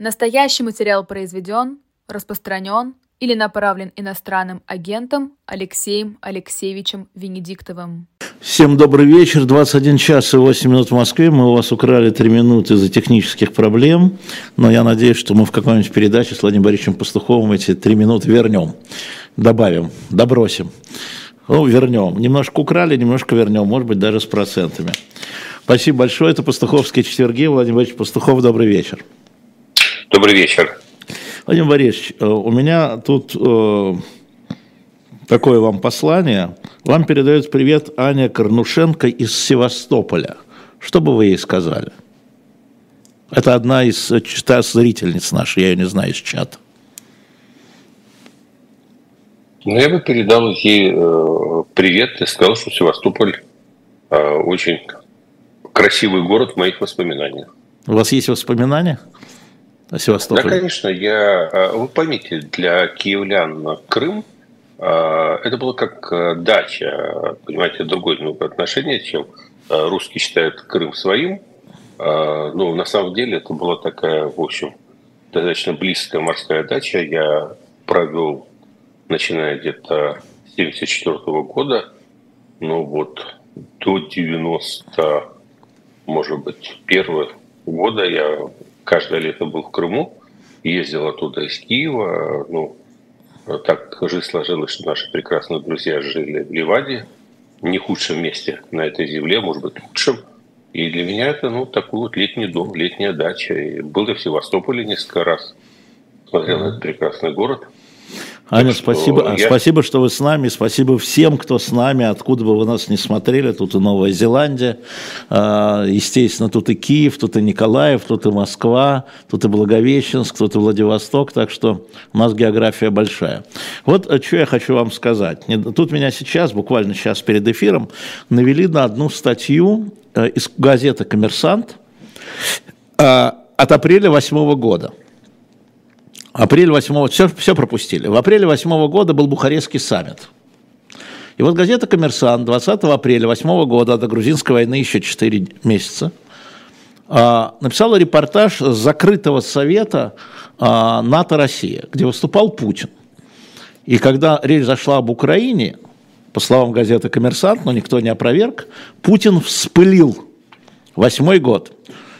Настоящий материал произведен, распространен или направлен иностранным агентом Алексеем Алексеевичем Венедиктовым. Всем добрый вечер. 21 час и 8 минут в Москве. Мы у вас украли 3 минуты из-за технических проблем, но я надеюсь, что мы в какой-нибудь передаче с Владимиром Борисовичем Пастуховым эти 3 минуты вернем, добавим, добросим. Ну, вернем. Немножко украли, немножко вернем, может быть, даже с процентами. Спасибо большое. Это Пастуховские четверги. Владимир Борисович Пастухов, добрый вечер. Добрый вечер. Владимир Борисович, э, у меня тут э, такое вам послание. Вам передает привет Аня Корнушенко из Севастополя. Что бы вы ей сказали? Это одна из э, та зрительниц нашей, я ее не знаю, из чата. Ну, я бы передал ей э, привет и сказал, что Севастополь э, очень красивый город в моих воспоминаниях. У вас есть воспоминания? О Севастополе? Да, конечно. Я, э, вы поймите, для киевлян Крым э, это было как э, дача, понимаете, другое ну, отношение, чем русские считают Крым своим. Ну, на самом деле это была такая, в общем, достаточно близкая морская дача. Я провел, начиная где-то с 74 года, ну вот до 90, может быть, первого года я каждое лето был в Крыму, ездил оттуда из Киева. Ну, так жизнь сложилась, что наши прекрасные друзья жили в Ливаде, не худшем месте на этой земле, может быть, лучшем. И для меня это, ну, такой вот летний дом, летняя дача. И был я в Севастополе несколько раз, смотрел mm-hmm. на этот прекрасный город – Аня, спасибо, я... спасибо, что вы с нами, спасибо всем, кто с нами, откуда бы вы нас не смотрели, тут и Новая Зеландия, а, естественно, тут и Киев, тут и Николаев, тут и Москва, тут и Благовещенск, тут и Владивосток, так что у нас география большая. Вот э, что я хочу вам сказать. Тут меня сейчас, буквально сейчас перед эфиром, навели на одну статью э, из газеты «Коммерсант» э, от апреля восьмого года – Апрель 8 все, все пропустили. В апреле 8 года был Бухарестский саммит. И вот газета «Коммерсант» 20 апреля 8 года, до грузинской войны еще 4 месяца, а, написала репортаж с закрытого совета а, НАТО-Россия, где выступал Путин. И когда речь зашла об Украине, по словам газеты «Коммерсант», но никто не опроверг, Путин вспылил восьмой год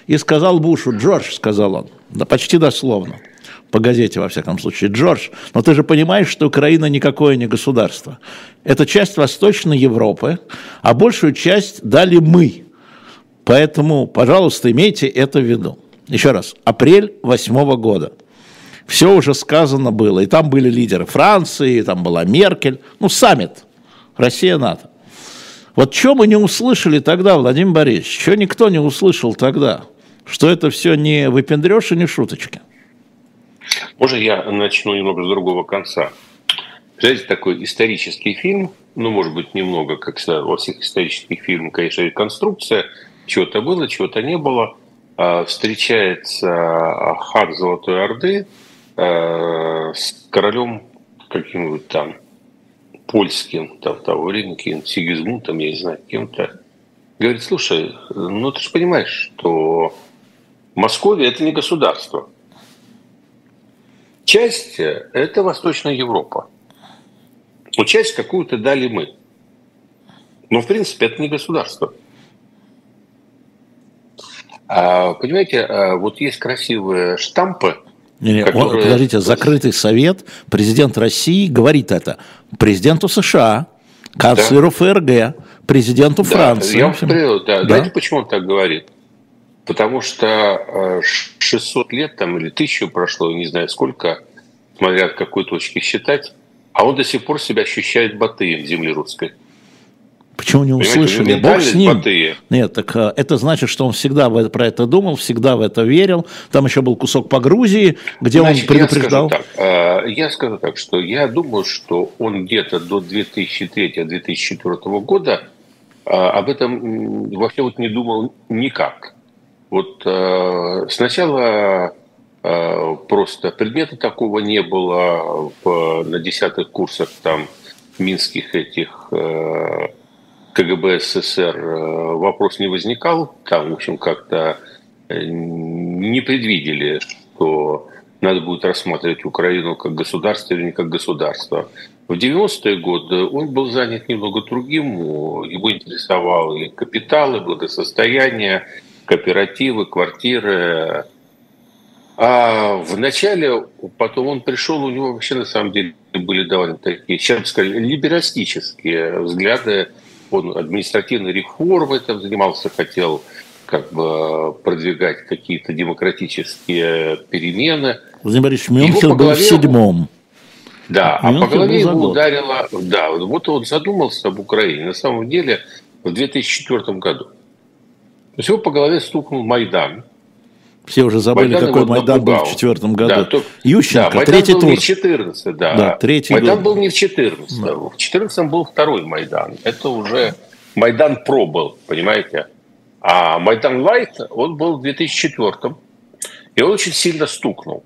и сказал Бушу, Джордж, сказал он, да почти дословно – по газете, во всяком случае, Джордж, но ты же понимаешь, что Украина никакое не государство. Это часть Восточной Европы, а большую часть дали мы. Поэтому, пожалуйста, имейте это в виду. Еще раз, апрель восьмого года. Все уже сказано было. И там были лидеры Франции, и там была Меркель. Ну, саммит. Россия-НАТО. Вот что мы не услышали тогда, Владимир Борисович? Что никто не услышал тогда? Что это все не выпендрешь и не шуточки? Можно я начну немного с другого конца? Знаете, такой исторический фильм, ну, может быть, немного, как всегда, во всех исторических фильмах, конечно, реконструкция, чего-то было, чего-то не было. А, встречается хан Золотой Орды а, с королем каким-нибудь там польским, там, того времени, каким-то Сигизмундом, я не знаю, кем-то. Говорит, слушай, ну ты же понимаешь, что Московия – это не государство – Часть – это Восточная Европа. Но часть какую-то дали мы. Но, в принципе, это не государство. А, понимаете, а, вот есть красивые штампы, не, не, которые... он, подождите, закрытый совет, президент России говорит это президенту США, канцлеру да. ФРГ, президенту да, Франции. Я вам да. да. Знаете, почему он так говорит? Потому что 600 э, лет там или тысячу прошло, не знаю сколько, смотря от какой точки считать, а он до сих пор себя ощущает Батыем земли русской. Почему не услышали? Бог с ним. Батыя. Нет, так э, это значит, что он всегда про это думал, всегда в это верил. Там еще был кусок по Грузии, где значит, он предупреждал. Я скажу, так, э, я скажу так, что я думаю, что он где-то до 2003-2004 года об этом вообще вот не думал никак. Вот э, сначала э, просто предмета такого не было в, на десятых курсах там минских этих э, КГБ СССР э, вопрос не возникал. Там, в общем, как-то э, не предвидели, что надо будет рассматривать Украину как государство или не как государство. В 90-е годы он был занят немного другим. Его интересовал и капиталы, благосостояние, кооперативы, квартиры. А в начале, потом он пришел, у него вообще на самом деле были довольно такие, сейчас бы сказали, либерастические взгляды. Он административной реформой там занимался, хотел как бы продвигать какие-то демократические перемены. Владимир Борисович, Мюнхен был в седьмом. Да, Мюнхен а по голове его ударило... Да, вот он задумался об Украине. На самом деле в 2004 году. То есть его по голове стукнул Майдан. Все уже забыли, Майдан какой Майдан напугал. был в четвертом году. Да, то, Ющенко, да, Майдан третий был тур. не в 14, да. да третий Майдан год. был не в 14. Да. В 14 был второй Майдан. Это уже Майдан Про был, понимаете? А Майдан Лайт, он был в 2004 и он очень сильно стукнул.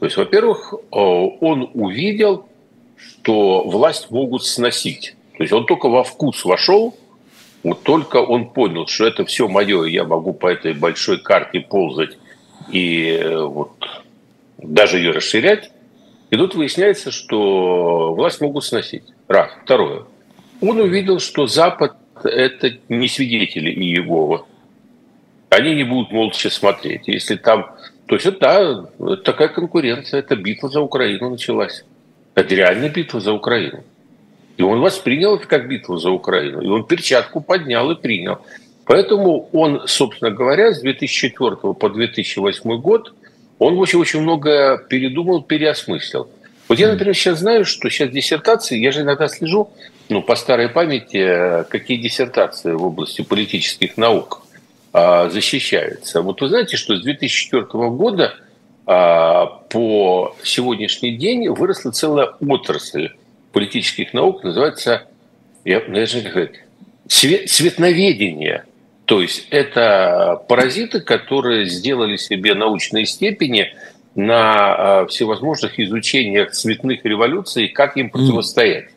То есть, во-первых, э, он увидел, что власть могут сносить. То есть он только во вкус вошел, вот только он понял, что это все мое, я могу по этой большой карте ползать и э, вот даже ее расширять. И тут выясняется, что власть могут сносить. Раз. Второе. Он увидел, что Запад – это не свидетели Иеговы. Они не будут молча смотреть. Если там то есть, да, такая конкуренция, это битва за Украину началась. Это реальная битва за Украину. И он воспринял это как битву за Украину. И он перчатку поднял и принял. Поэтому он, собственно говоря, с 2004 по 2008 год, он очень-очень много передумал, переосмыслил. Вот я, например, сейчас знаю, что сейчас диссертации, я же иногда слежу, ну, по старой памяти, какие диссертации в области политических наук а, защищаются. Вот вы знаете, что с 2004 года а, по сегодняшний день выросла целая отрасль политических наук, называется, я даже как сказать, цвет, цветноведение. То есть это паразиты, которые сделали себе научные степени на а, всевозможных изучениях цветных революций, как им противостоять.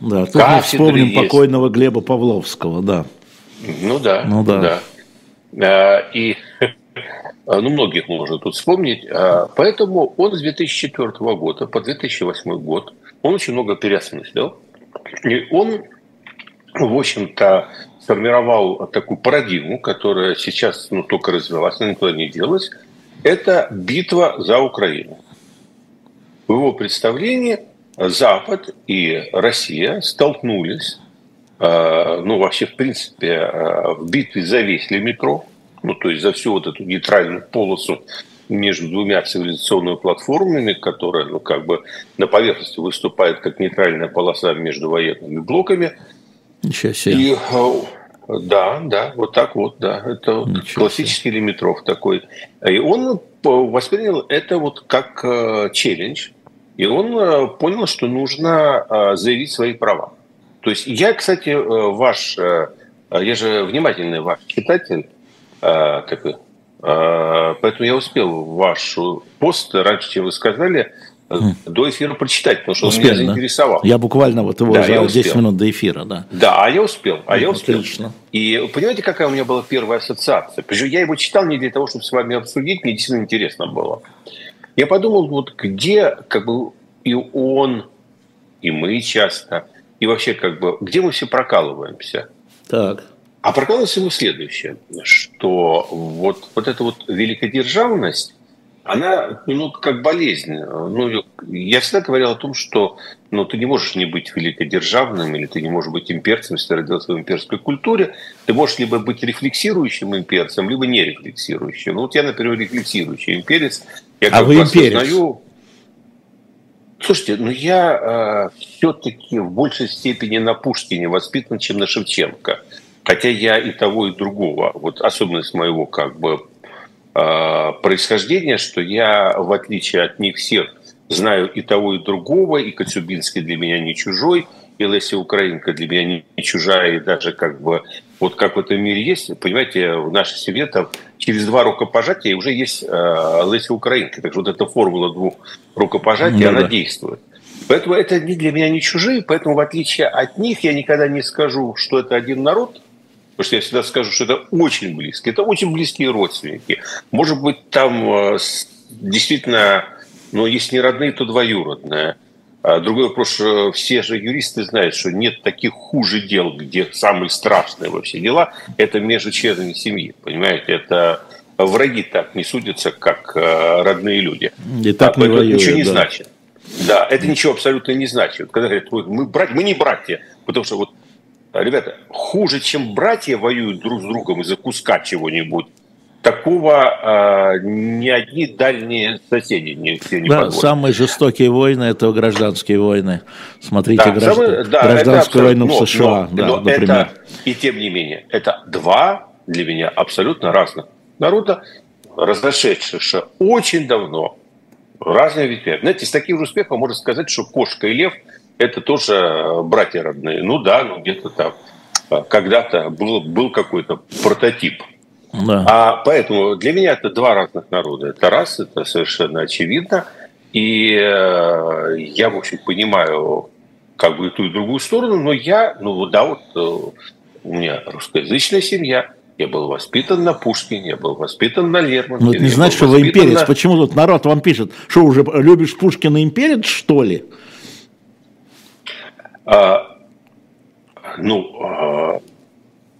Да, тут мы вспомним есть. покойного Глеба Павловского, да. Ну да, ну да. да. И ну, многих можно тут вспомнить. А, поэтому он с 2004 года по 2008 год, он очень много переосмыслил. И он, в общем-то, сформировал такую парадигму, которая сейчас ну, только развилась, она никуда не делась. Это битва за Украину. В его представлении Запад и Россия столкнулись Э, ну, вообще, в принципе, э, в битве за весь метро, ну, то есть за всю вот эту нейтральную полосу между двумя цивилизационными платформами, которая, ну, как бы на поверхности выступает как нейтральная полоса между военными блоками. Ничего себе. И, э, да, да, вот так вот, да. Это Ничего классический себе. лимитров такой. И он воспринял это вот как челлендж. И он понял, что нужно заявить свои права. То есть я, кстати, э, ваш, э, я же внимательный ваш читатель, э, такой, поэтому я успел ваш пост раньше, чем вы сказали, до эфира прочитать, потому что успел, он меня заинтересовал. Да? Я буквально вот его да, за 10 минут до эфира, да. Да, а я успел, а я успел. Отлично. И понимаете, какая у меня была первая ассоциация? Причем я его читал не для того, чтобы с вами обсудить, мне действительно интересно было. Я подумал, вот где как бы и он, и мы часто и вообще как бы где мы все прокалываемся. Так. А прокалывается ему следующее, что вот, вот эта вот великодержавность, она ну, как болезнь. Ну, я всегда говорил о том, что ну, ты не можешь не быть великодержавным, или ты не можешь быть имперцем, если ты родился в имперской культуре. Ты можешь либо быть рефлексирующим имперцем, либо не рефлексирующим. Ну, вот я, например, рефлексирующий имперец. Я а вы имперец? Осознаю, Слушайте, ну я э, все-таки в большей степени на Пушкине воспитан, чем на Шевченко. Хотя я и того, и другого. Вот особенность моего как бы э, происхождения, что я, в отличие от них всех, знаю и того, и другого, и Коцюбинский для меня не чужой, и Леся Украинка для меня не, чужая, и даже как бы вот как в этом мире есть, понимаете, в нашей семье там через два рукопожатия уже есть э, Леся Украинка. Так что вот эта формула двух рукопожатий, ну, она да. действует. Поэтому это для меня не чужие, поэтому в отличие от них я никогда не скажу, что это один народ, потому что я всегда скажу, что это очень близкие, это очень близкие родственники. Может быть, там э, действительно, ну, если не родные, то двоюродные. А другой вопрос, что все же юристы знают, что нет таких хуже дел, где самые страшные вообще дела, это между членами семьи, понимаете, это враги так не судятся, как э, родные люди. И так а, не воюют, ничего не да. значит. Да, это ничего абсолютно не значит. Когда говорят, мы, брать, мы не братья, потому что вот, ребята, хуже, чем братья воюют друг с другом из-за куска чего-нибудь, такого э, ни одни дальние соседи не, все не Да, позволят. самые жестокие войны – это гражданские войны. Смотрите да, граждан... самые, да, гражданскую войну но, в США, но, да, но например. Это, и тем не менее, это два для меня абсолютно разных народа, разошедшихся очень давно разные ветви. Знаете, с таким же успехом можно сказать, что кошка и лев – это тоже братья родные. Ну да, ну где-то там а, когда-то был, был какой-то прототип. Да. А поэтому для меня это два разных народа. Это раз, это совершенно очевидно. И э, я, в общем, понимаю как бы и ту, и другую сторону, но я, ну да, вот э, у меня русскоязычная семья, я был воспитан на Пушкине, я был воспитан на Лермонтове. Ну, это не значит, что вы имперец. На... Почему тут народ вам пишет? Что, уже любишь Пушкина имперец, что ли? А, ну, а,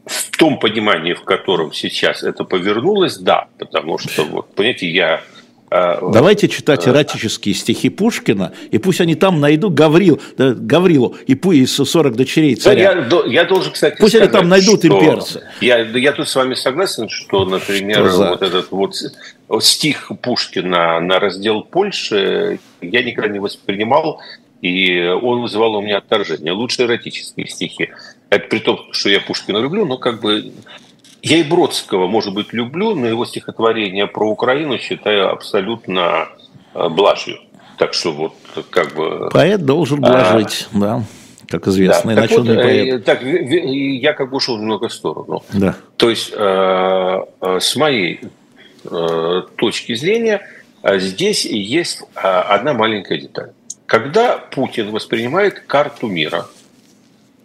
в том понимании, в котором сейчас это повернулось, да. Потому что, вот, понимаете, я а, Давайте читать эротические стихи Пушкина, и пусть они там найдут Гаврил, Гаврилу и из 40 дочерей царя. Да, я, я должен, кстати, Пусть сказать, они там найдут что, имперца. Я, я тут с вами согласен, что, например, что вот этот вот стих Пушкина на раздел Польши я никогда не воспринимал, и он вызывал у меня отторжение. Лучше эротические стихи. Это при том, что я Пушкина люблю, но как бы я и Бродского, может быть, люблю, но его стихотворение про Украину считаю абсолютно э, блажью. Так что вот как бы... Поэт должен блажить, а, да, как известно, да, иначе вот, он не поэт. Э, так, я как бы ушел немного в сторону. Да. То есть, э, с моей точки зрения, здесь есть одна маленькая деталь. Когда Путин воспринимает карту мира,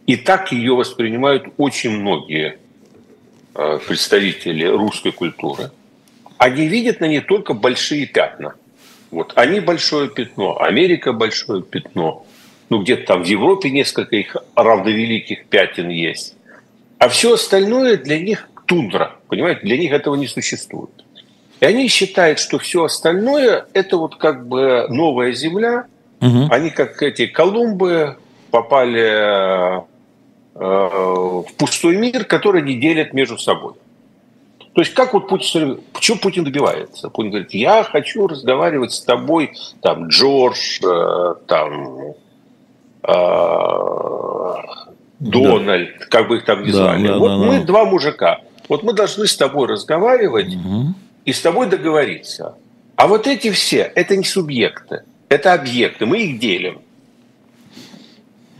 и так ее воспринимают очень многие Э, представители русской культуры, они видят на ней только большие пятна. Вот они большое пятно, Америка большое пятно. Ну, где-то там в Европе несколько их равновеликих пятен есть. А все остальное для них тундра. Понимаете, для них этого не существует. И они считают, что все остальное это вот как бы новая земля. Угу. Они как эти Колумбы попали Э, в пустой мир, который не делят между собой. То есть как вот Путин, почему Путин добивается? Путин говорит, я хочу разговаривать с тобой, там, Джордж, э, там, э, Дональд, да. как бы их там ни звали. Да, вот да, мы да. два мужика. Вот мы должны с тобой разговаривать угу. и с тобой договориться. А вот эти все, это не субъекты, это объекты, мы их делим.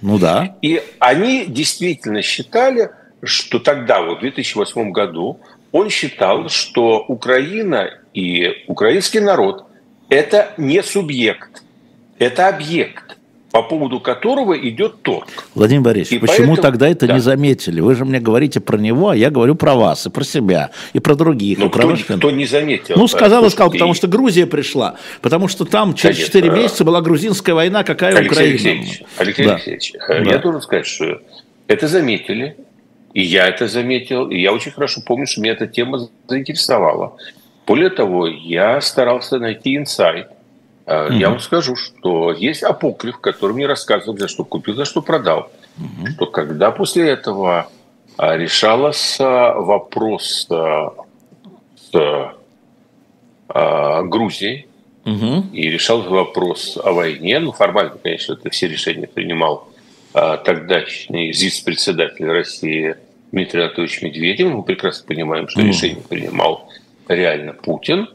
Ну да. И они действительно считали, что тогда, вот в 2008 году, он считал, что Украина и украинский народ – это не субъект, это объект по поводу которого идет торг. Владимир Борисович, и почему поэтому... тогда это да. не заметили? Вы же мне говорите про него, а я говорю про вас, и про себя, и про других. Ну, кто, кто не заметил? Ну, сказал и сказал, потому что Грузия пришла, потому что там через Конечно. 4 месяца была грузинская война, какая Алексей Украина? Алексеевич, Алексей да. Алексеевич, э, да. я должен сказать, что это заметили, и я это заметил, и я очень хорошо помню, что меня эта тема заинтересовала. Более того, я старался найти инсайт, Mm-hmm. Я вам скажу, что есть апокриф, который мне рассказывал, за что купил, за что продал. Mm-hmm. Что когда после этого а, решался вопрос с а, Грузией, угу. и решался вопрос о войне. Ну, формально, конечно, это все решения принимал тогдашний ЗИС-председатель России Дмитрий Анатольевич Медведев. Мы прекрасно понимаем, что угу. решение принимал реально Путин.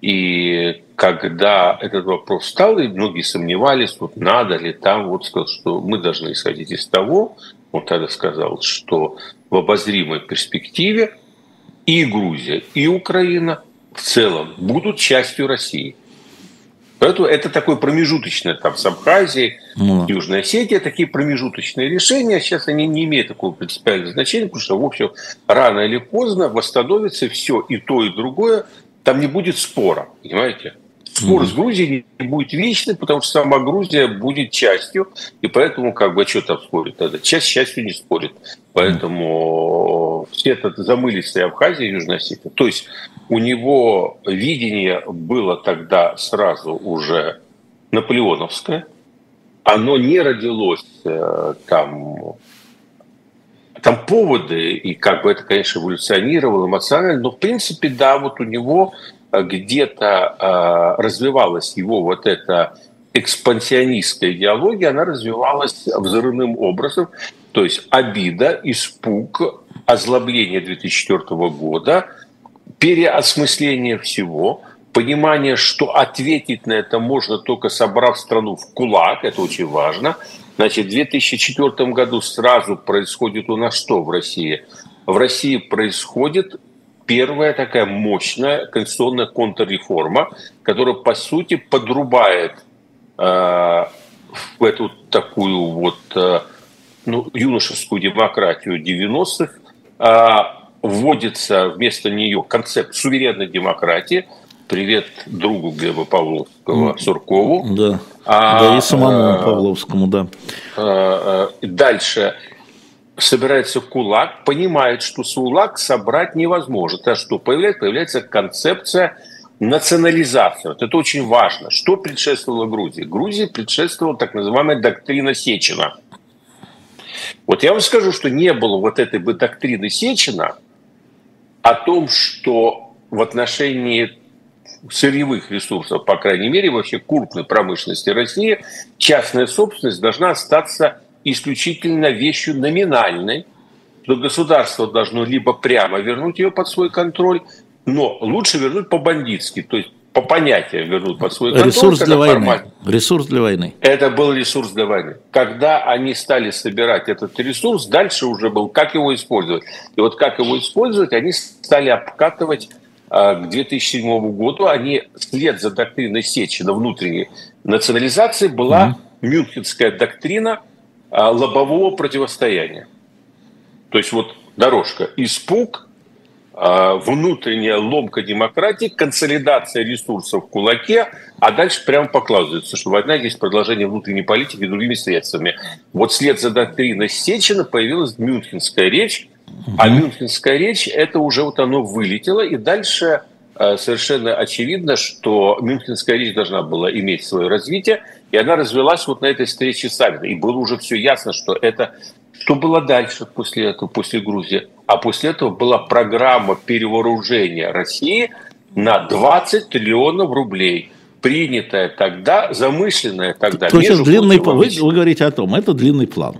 И когда этот вопрос стал, и многие сомневались, вот надо ли там, вот сказал, что мы должны исходить из того, он тогда сказал, что в обозримой перспективе и Грузия, и Украина в целом будут частью России. Поэтому это такое промежуточное, там, с Абхазией, ну. Южной Осетии, такие промежуточные решения. Сейчас они не имеют такого принципиального значения, потому что, в общем, рано или поздно восстановится все и то, и другое. Там не будет спора, понимаете? Спор с Грузией не будет вечным, потому что сама Грузия будет частью, и поэтому как бы что там спорит тогда? Часть частью не спорит. Поэтому все это замылись и Абхазия, и Южная Осетия. То есть у него видение было тогда сразу уже наполеоновское. Оно не родилось э, там там поводы, и как бы это, конечно, эволюционировало эмоционально, но в принципе, да, вот у него где-то э, развивалась его вот эта экспансионистская идеология, она развивалась взрывным образом, то есть обида, испуг, озлобление 2004 года, переосмысление всего, понимание, что ответить на это можно только собрав страну в кулак, это очень важно. Значит, в 2004 году сразу происходит у нас что в России? В России происходит первая такая мощная конституционная контрреформа, которая, по сути, подрубает э, в эту такую вот э, ну, юношескую демократию 90-х, э, вводится вместо нее концепт суверенной демократии. Привет другу Глеба Павловского, Суркову. Да, а, да и самому а, Павловскому, да. А, а, дальше собирается кулак, понимает, что кулак собрать невозможно. А что появляется? Появляется концепция национализации. Вот это очень важно. Что предшествовало Грузии? Грузии предшествовала так называемая доктрина Сечина. Вот я вам скажу, что не было вот этой бы доктрины Сечина о том, что в отношении сырьевых ресурсов, по крайней мере, вообще крупной промышленности России, частная собственность должна остаться исключительно вещью номинальной, что государство должно либо прямо вернуть ее под свой контроль, но лучше вернуть по-бандитски, то есть по понятиям вернуть под свой контроль. Ресурс для войны. Ресурс для войны. Это был ресурс для войны. Когда они стали собирать этот ресурс, дальше уже был, как его использовать. И вот как его использовать, они стали обкатывать к 2007 году. Они вслед за доктриной Сечина внутренней национализации была mm-hmm. Мюнхенская доктрина – а, лобового противостояния. То есть вот дорожка испуг, а, внутренняя ломка демократии, консолидация ресурсов в кулаке, а дальше прямо покладывается, что война есть продолжение внутренней политики другими средствами. Вот след за доктриной Сечина появилась Мюнхенская речь, а Мюнхенская речь, это уже вот оно вылетело, и дальше а, совершенно очевидно, что Мюнхенская речь должна была иметь свое развитие, и она развелась вот на этой встрече саммита. И было уже все ясно, что это... Что было дальше после этого, после Грузии? А после этого была программа перевооружения России на 20 триллионов рублей принятая тогда, замышленная тогда. То есть длинный, вы, вы говорите о том, это длинный план.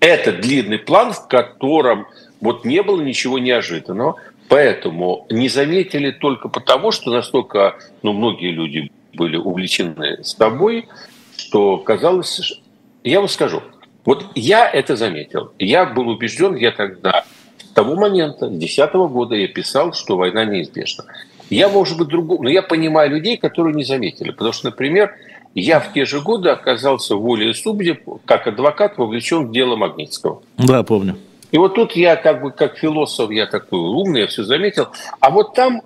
Это длинный план, в котором вот не было ничего неожиданного. Поэтому не заметили только потому, что настолько, ну, многие люди были увлечены с тобой, что казалось, я вам скажу, вот я это заметил. Я был убежден, я тогда, с того момента, с 2010 года я писал, что война неизбежна. Я, может быть, другого, но я понимаю людей, которые не заметили. Потому что, например, я в те же годы оказался волей судеб, как адвокат, вовлечен в дело Магнитского. Да, помню. И вот тут я как бы как философ, я такой умный, я все заметил. А вот там,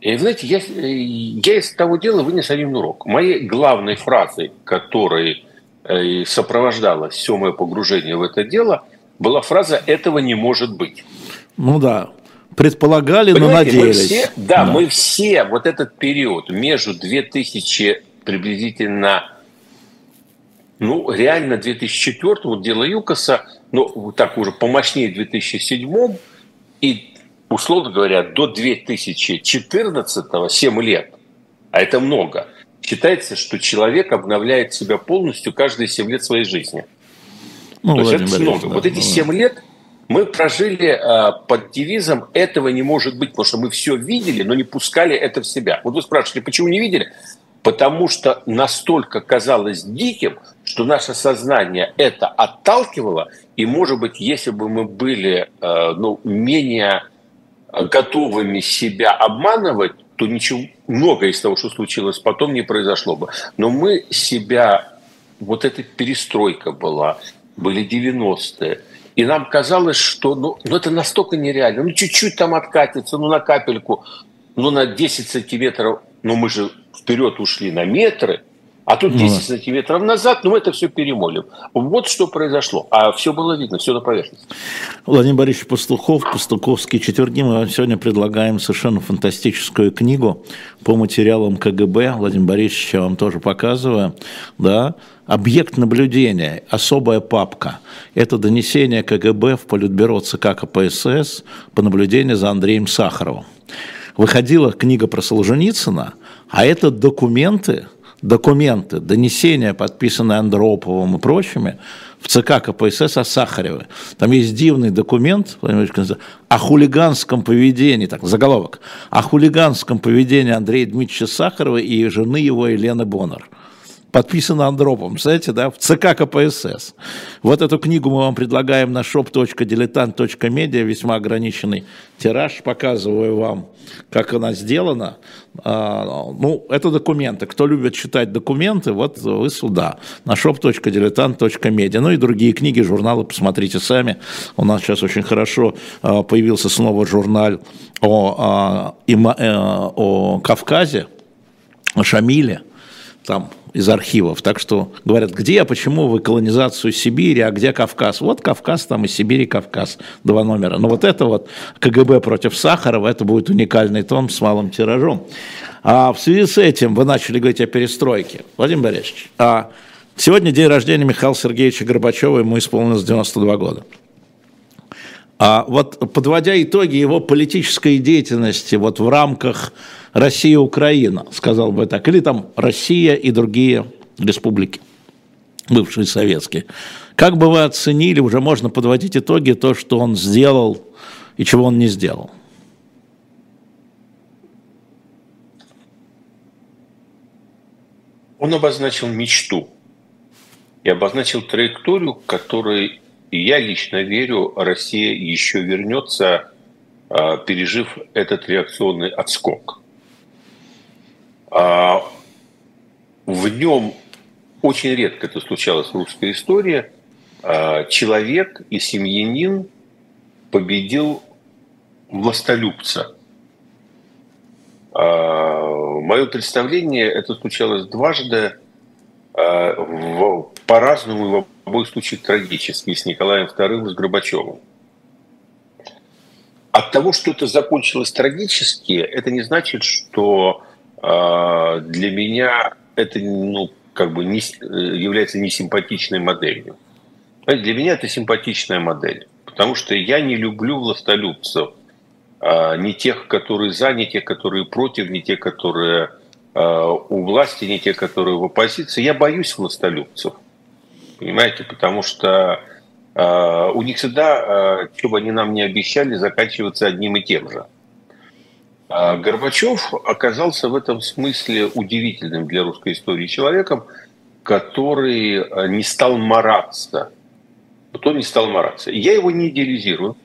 и, знаете, я, я из того дела вынес один урок. Моей главной фразой, которой э, сопровождала все мое погружение в это дело, была фраза «этого не может быть». Ну да, предполагали, Понимаете, но надеялись. Мы все, да, да, мы все вот этот период между 2000 приблизительно, ну, реально 2004, вот дело ЮКОСа, ну, так уже помощнее в 2007 и, условно говоря, до 2014 7 лет, а это много, считается, что человек обновляет себя полностью каждые 7 лет своей жизни. Ну, То есть это много. Да, вот эти 7 лет мы прожили э, под девизом «этого не может быть», потому что мы все видели, но не пускали это в себя. Вот вы спрашиваете, почему не видели? Потому что настолько казалось диким, что наше сознание это отталкивало, и, может быть, если бы мы были э, ну, менее готовыми себя обманывать, то ничего, многое из того, что случилось потом, не произошло бы. Но мы себя, вот эта перестройка была, были 90-е, и нам казалось, что ну, ну это настолько нереально, ну чуть-чуть там откатится, ну на капельку, ну на 10 сантиметров, но мы же вперед ушли на метры – а тут 10 ну, сантиметров назад, ну, мы это все перемолим. Вот что произошло. А все было видно, все на поверхности. Владимир Борисович Пастухов, Пастуховские четверги. Мы вам сегодня предлагаем совершенно фантастическую книгу по материалам КГБ. Владимир Борисович, я вам тоже показываю. Да? Объект наблюдения, особая папка. Это донесение КГБ в Политбюро ЦК КПСС по наблюдению за Андреем Сахаровым. Выходила книга про Солженицына, а это документы, документы, донесения, подписанные Андроповым и прочими, в ЦК КПСС о Сахареве. Там есть дивный документ о хулиганском поведении, так, заголовок, о хулиганском поведении Андрея Дмитриевича Сахарова и жены его Елены Боннер подписано Андроповым, знаете, да, в ЦК КПСС. Вот эту книгу мы вам предлагаем на shop.diletant.media, весьма ограниченный тираж, показываю вам, как она сделана. А, ну, это документы. Кто любит читать документы, вот вы сюда, на shop.diletant.media. Ну и другие книги, журналы, посмотрите сами. У нас сейчас очень хорошо а, появился снова журнал о, о, э, о Кавказе, о Шамиле. Там из архивов. Так что говорят, где, почему вы колонизацию Сибири, а где Кавказ? Вот Кавказ, там и Сибирь, и Кавказ, два номера. Но вот это вот КГБ против Сахарова, это будет уникальный том с малым тиражом. А в связи с этим вы начали говорить о перестройке. Владимир Борисович, а сегодня день рождения Михаила Сергеевича Горбачева, ему исполнилось 92 года. А вот подводя итоги его политической деятельности вот в рамках Россия-Украина, сказал бы так, или там Россия и другие республики, бывшие советские. Как бы вы оценили, уже можно подводить итоги, то, что он сделал и чего он не сделал? Он обозначил мечту и обозначил траекторию, которой я лично верю, Россия еще вернется, а, пережив этот реакционный отскок. А, в нем очень редко это случалось в русской истории. А, человек и семьянин победил властолюбца. Мое представление, это случалось дважды, по-разному, в обоих случаях трагически, с Николаем II и с Горбачевым. От того, что это закончилось трагически, это не значит, что а, для меня это ну, как бы не, является несимпатичной моделью. Для меня это симпатичная модель, потому что я не люблю властолюбцев, а, не тех, которые за, не тех, которые против, не те, которые у власти, не те, которые в оппозиции. Я боюсь властолюбцев, понимаете, потому что у них всегда, что бы они нам не обещали, заканчивается одним и тем же. А Горбачев оказался в этом смысле удивительным для русской истории человеком, который э, не стал мараться. Вот не стал мараться. Я его не идеализирую.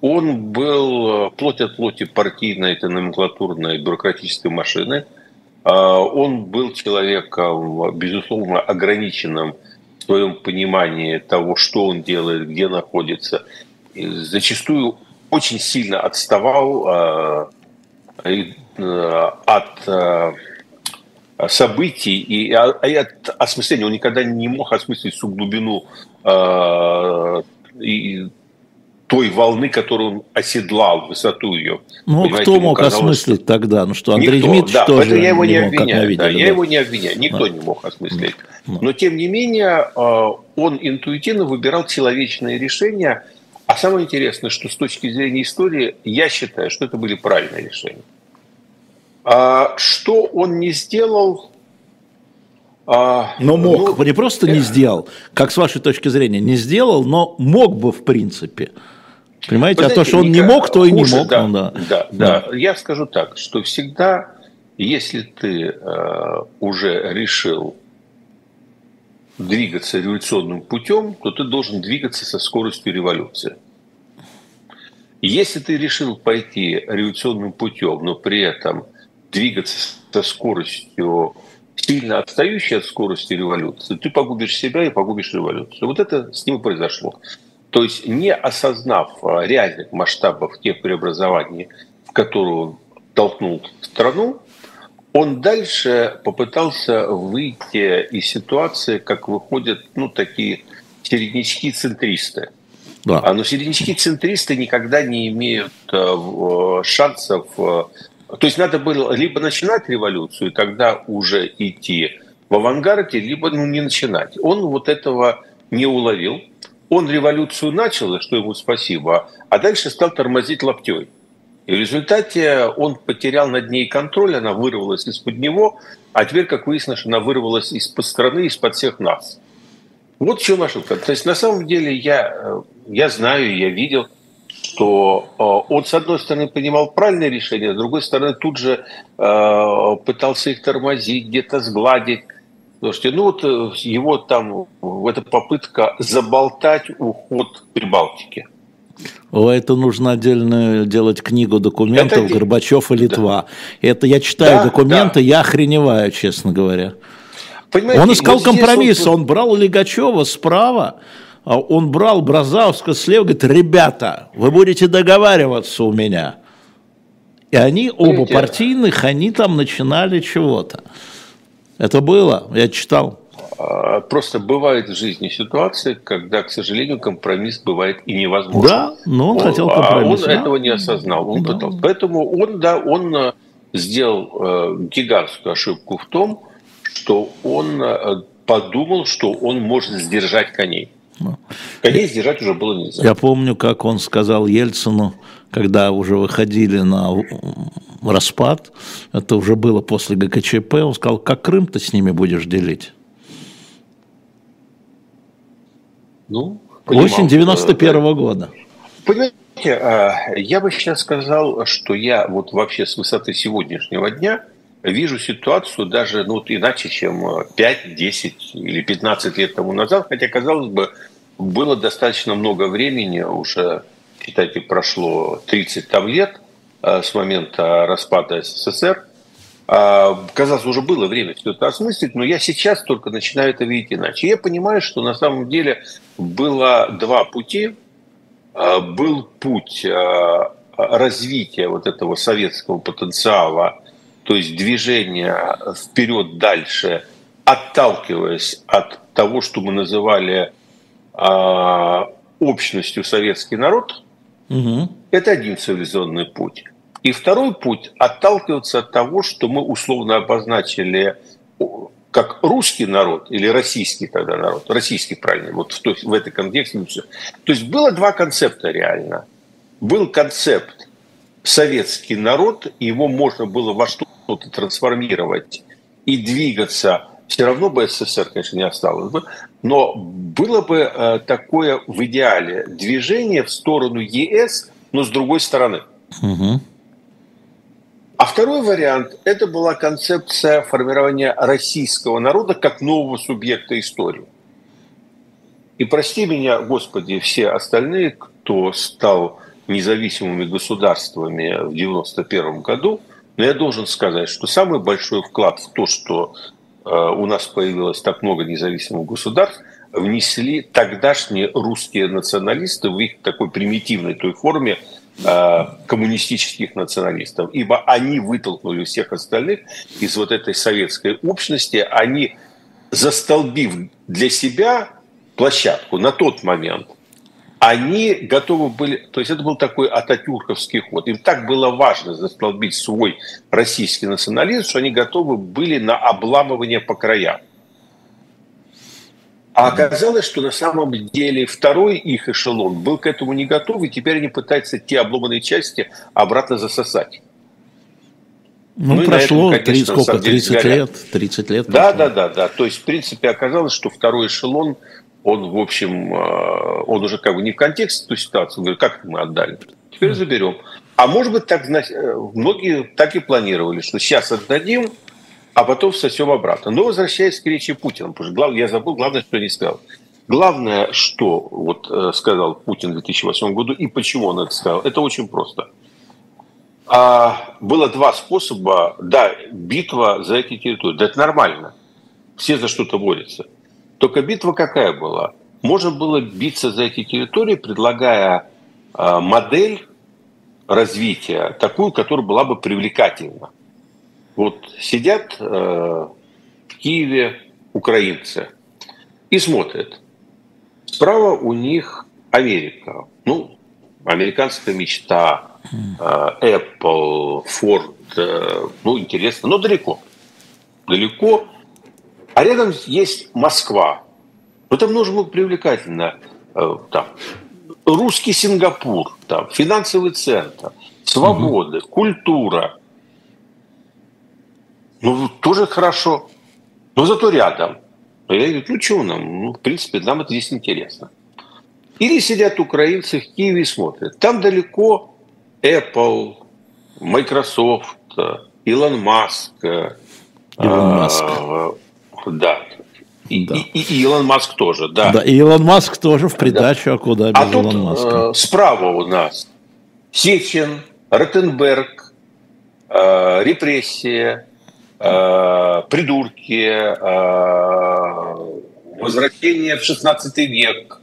Он был э, плоть от плоти партийной, это номенклатурной бюрократической машины. А он был человеком, безусловно, ограниченным в своем понимании того, что он делает, где находится. И зачастую очень сильно отставал а, Э, от э, событий и, и от осмысления. Он никогда не мог осмыслить всю глубину и той волны, которую он оседлал, высоту ее. Ну, Понимаете, кто мог казалось, осмыслить что... тогда? Ну что, Андрей никто, Дмитриевич да, тоже я его не, не мог, обвиняю, видели, да, да. Я его не обвиняю, никто да. не мог осмыслить. Да. Но, тем не менее, он интуитивно выбирал человечные решения. А самое интересное, что с точки зрения истории, я считаю, что это были правильные решения. А, что он не сделал? А, но мог, ну, не просто не сделал, как с вашей точки зрения, не сделал, но мог бы в принципе. Понимаете, Вы а то, что он не мог, то хуже, и не мог. Да, ну, да. Да, да. да. Я скажу так, что всегда, если ты э, уже решил двигаться революционным путем, то ты должен двигаться со скоростью революции. Если ты решил пойти революционным путем, но при этом двигаться со скоростью, сильно отстающей от скорости революции, ты погубишь себя и погубишь революцию. Вот это с ним произошло. То есть не осознав а, реальных масштабов тех преобразований, в которые он толкнул страну, он дальше попытался выйти из ситуации, как выходят ну, такие середнячки-центристы. Да. А, но середнячки-центристы никогда не имеют э, шансов. Э, то есть надо было либо начинать революцию, и тогда уже идти в авангарде, либо ну, не начинать. Он вот этого не уловил. Он революцию начал, что ему спасибо, а дальше стал тормозить лаптей. И в результате он потерял над ней контроль, она вырвалась из-под него, а теперь, как выяснилось, она вырвалась из-под страны, из-под всех нас. Вот в чем ошибка. То есть на самом деле я, э, я знаю, я видел, что э, он, с одной стороны, принимал правильное решение, с другой стороны, тут же э, пытался их тормозить, где-то сгладить. Слушайте, ну вот его там, эта попытка заболтать уход Прибалтики – о, это нужно отдельно делать книгу документов это... Горбачев и Литва. Да. Это я читаю да, документы, да. я охреневаю, честно говоря. Понимаете, он искал вот компромисс, он... он брал Лигачева справа, а он брал Бразовского слева, говорит, ребята, вы будете договариваться у меня. И они оба партийных, они там начинали чего-то. Это было, я читал. А, просто бывает в жизни ситуации, когда, к сожалению, компромисс бывает и невозможен. Да, но он, он хотел компромисс. А он да? этого не осознал, он да. пытался. Поэтому он, да, он э, сделал э, гигантскую ошибку в том, что он э, подумал, что он может сдержать коней. Коней сдержать уже было нельзя. Я помню, как он сказал Ельцину, когда уже выходили на распад, это уже было после ГКЧП, он сказал, как Крым ты с ними будешь делить? Ну, Осень 91 -го года. Понимаете, а, я бы сейчас сказал, что я вот вообще с высоты сегодняшнего дня вижу ситуацию даже ну, вот иначе, чем 5, 10 или 15 лет тому назад, хотя, казалось бы, было достаточно много времени, уже, считайте, прошло 30 там лет с момента распада СССР, а, казалось, уже было время все это осмыслить, но я сейчас только начинаю это видеть иначе. Я понимаю, что на самом деле было два пути. А, был путь а, развития вот этого советского потенциала, то есть движения вперед дальше, отталкиваясь от того, что мы называли общностью советский народ, угу. это один цивилизационный путь. И второй путь – отталкиваться от того, что мы условно обозначили как русский народ или российский тогда народ, российский правильно, вот в, в этой контексте. То есть было два концепта реально. Был концепт советский народ, его можно было во что-то трансформировать и двигаться. Все равно бы СССР, конечно, не осталось бы, но было бы э, такое в идеале движение в сторону ЕС, но с другой стороны. Угу. А второй вариант – это была концепция формирования российского народа как нового субъекта истории. И прости меня, Господи, все остальные, кто стал независимыми государствами в 1991 году, но я должен сказать, что самый большой вклад в то, что э, у нас появилось так много независимых государств, внесли тогдашние русские националисты в их такой примитивной той форме, коммунистических националистов, ибо они вытолкнули всех остальных из вот этой советской общности, они застолбив для себя площадку на тот момент, они готовы были, то есть это был такой ататюрковский ход. Им так было важно застолбить свой российский национализм, что они готовы были на обламывание по краям. А оказалось, что на самом деле второй их эшелон был к этому не готов, и теперь они пытаются те обломанные части обратно засосать. Ну, ну прошло этом, конечно, 30, сколько, 30 лет, 30 лет. Да, да, да, да. То есть, в принципе, оказалось, что второй эшелон, он, в общем, э, он уже как бы не в контексте той ситуации, он говорит, как мы отдали, теперь заберем. А может быть, так, э, многие так и планировали, что сейчас отдадим, а потом всосем обратно. Но возвращаясь к речи Путина, потому что главное, я забыл, главное, что не сказал. Главное, что вот э, сказал Путин в 2008 году и почему он это сказал, это очень просто. а, было два способа. Да, битва за эти территории. Да это нормально. Все за что-то борются. Только битва какая была? Можно было биться за эти территории, предлагая а, модель развития, такую, которая была бы привлекательна. Вот сидят э, в Киеве украинцы и смотрят. Справа у них Америка. Ну, американская мечта, э, Apple, Ford, э, ну, интересно, но далеко. Далеко. А рядом есть Москва. В этом нужно было привлекательно. Э, там, русский Сингапур, там, финансовый центр, свобода, угу. культура. Ну, тоже хорошо. Но зато рядом. Я говорю, ну, что нам? Ну, в принципе, нам это здесь интересно. Или сидят украинцы в Киеве и смотрят. Там далеко Apple, Microsoft, Илон Маск. Илон Маск. А, да. И, да. И, и Илон Маск тоже, да. Да, и Илон Маск тоже в придачу, да. а куда без а тут, Илон Маска? Э, справа у нас Сечин, Ротенберг, э, репрессия, э, придурки, э, возвращение в 16 век,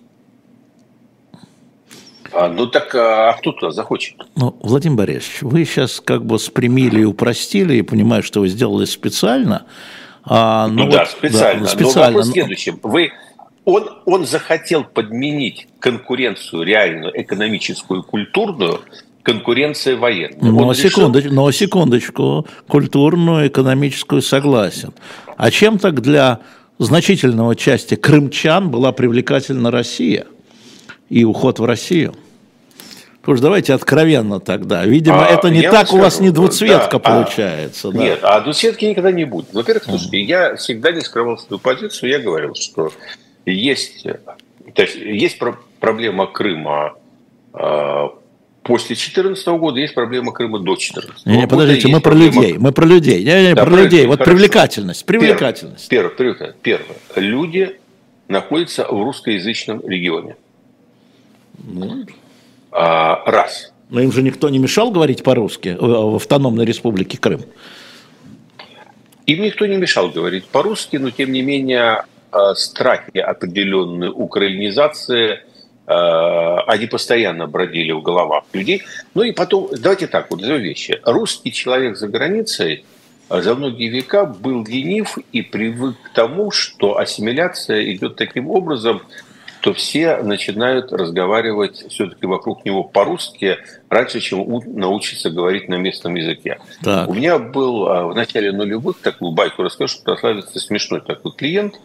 а, ну так, а, а кто туда захочет? Ну, Владимир Борисович, вы сейчас как бы спрямили и упростили, и понимаю, что вы сделали специально. А, ну, ну вот, да, специально. Да, специально. Но вопрос в следующем. Вы, он, он захотел подменить конкуренцию реальную, экономическую, культурную, конкуренция военная. Но, решил... секундочку, но секундочку, культурную, экономическую согласен. А чем так для значительного части крымчан была привлекательна Россия и уход в Россию? Потому что давайте откровенно тогда. Видимо, а, это не так скажу, у вас не двуцветка да, получается. А, да. Нет, а двуцветки никогда не будет. Во-первых, слушайте, я всегда не скрывал свою позицию. Я говорил, что есть, то есть, есть проблема Крыма э, после 2014 года, есть проблема Крыма до 2014 года. Не, подождите, мы про людей, мы про людей. Не, не, да, про людей. Вот хорошо. привлекательность, привлекательность. Первое, первое, первое. Люди находятся в русскоязычном регионе. Ну, а, раз. Но им же никто не мешал говорить по-русски в автономной республике Крым. Им никто не мешал говорить по-русски, но тем не менее а, страхи определенной украинизации, они постоянно бродили в головах людей. Ну и потом, давайте так, вот две вещи. Русский человек за границей за многие века был ленив и привык к тому, что ассимиляция идет таким образом, то все начинают разговаривать все-таки вокруг него по-русски раньше, чем научиться говорить на местном языке. Так. У меня был а, в начале нулевых, такую байку расскажу, что прославился смешной такой клиент.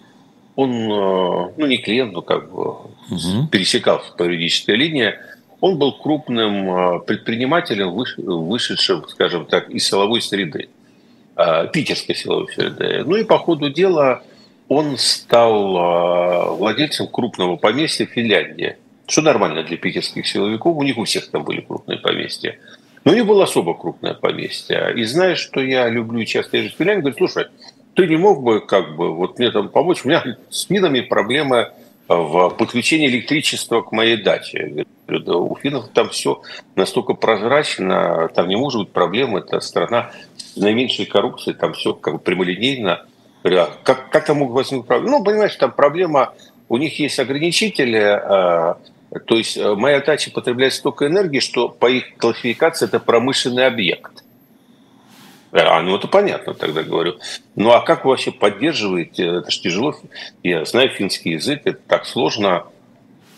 Он, а, ну не клиент, но как бы угу. пересекался по юридической линии. Он был крупным а, предпринимателем, вышедшим, скажем так, из силовой среды, питерской силовой среды. Ну и по ходу дела он стал владельцем крупного поместья в Финляндии. Что нормально для питерских силовиков, у них у всех там были крупные поместья. Но у него было особо крупное поместье. И знаешь, что я люблю часто езжу в Финляндию, говорит, слушай, ты не мог бы как бы вот мне там помочь? У меня с минами проблемы в подключении электричества к моей даче. у финнов там все настолько прозрачно, там не может быть проблем, это страна с наименьшей коррупцией, там все как бы прямолинейно. Говорю, как, как там могут возникнуть проблемы? Ну, понимаешь, там проблема, у них есть ограничители, э, то есть э, моя дача потребляет столько энергии, что по их классификации это промышленный объект. А, ну это понятно, тогда говорю. Ну а как вы вообще поддерживаете? Это же тяжело. Я знаю финский язык, это так сложно.